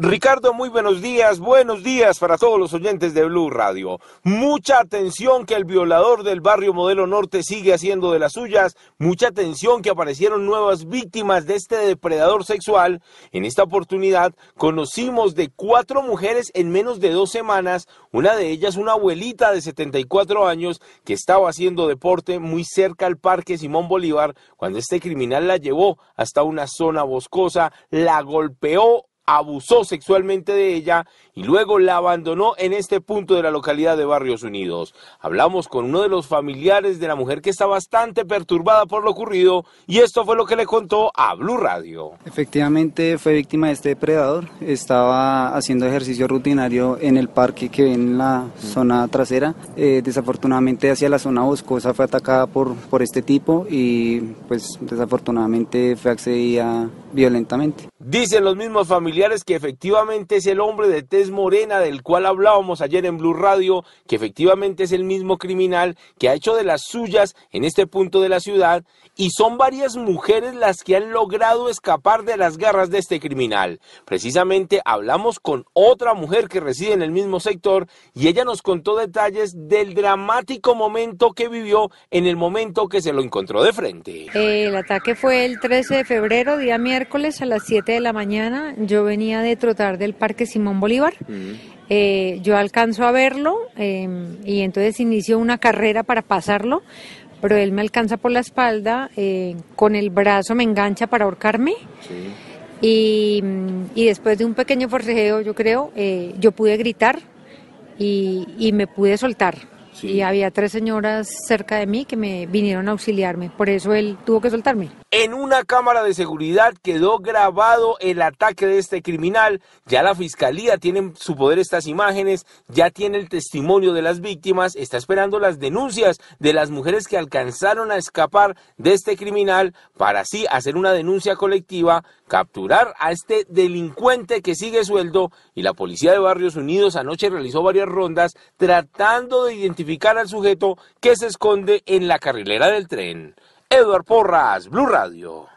Ricardo, muy buenos días, buenos días para todos los oyentes de Blue Radio. Mucha atención que el violador del barrio Modelo Norte sigue haciendo de las suyas, mucha atención que aparecieron nuevas víctimas de este depredador sexual. En esta oportunidad conocimos de cuatro mujeres en menos de dos semanas, una de ellas una abuelita de 74 años que estaba haciendo deporte muy cerca al Parque Simón Bolívar cuando este criminal la llevó hasta una zona boscosa, la golpeó abusó sexualmente de ella y luego la abandonó en este punto de la localidad de Barrios Unidos. Hablamos con uno de los familiares de la mujer que está bastante perturbada por lo ocurrido y esto fue lo que le contó a Blue Radio. Efectivamente fue víctima de este depredador, estaba haciendo ejercicio rutinario en el parque que ven en la zona trasera. Eh, desafortunadamente hacia la zona boscosa fue atacada por, por este tipo y pues desafortunadamente fue accedida violentamente. Dicen los mismos familiares que efectivamente es el hombre de tez morena del cual hablábamos ayer en Blue Radio, que efectivamente es el mismo criminal que ha hecho de las suyas en este punto de la ciudad y son varias mujeres las que han logrado escapar de las garras de este criminal. Precisamente hablamos con otra mujer que reside en el mismo sector y ella nos contó detalles del dramático momento que vivió en el momento que se lo encontró de frente. El ataque fue el 13 de febrero, día miércoles a las 7 de la mañana. Yo venía de trotar del Parque Simón Bolívar. Eh, yo alcanzo a verlo eh, y entonces inicio una carrera para pasarlo pero él me alcanza por la espalda, eh, con el brazo me engancha para ahorcarme. Y, y, después de un pequeño forcejeo, yo creo, eh, yo pude gritar y, y me pude soltar. Y había tres señoras cerca de mí que me vinieron a auxiliarme, por eso él tuvo que soltarme. En una cámara de seguridad quedó grabado el ataque de este criminal. Ya la fiscalía tiene en su poder estas imágenes, ya tiene el testimonio de las víctimas, está esperando las denuncias de las mujeres que alcanzaron a escapar de este criminal para así hacer una denuncia colectiva, capturar a este delincuente que sigue sueldo y la policía de Barrios Unidos anoche realizó varias rondas tratando de identificar al sujeto que se esconde en la carrilera del tren. Edward Porras, Blue Radio.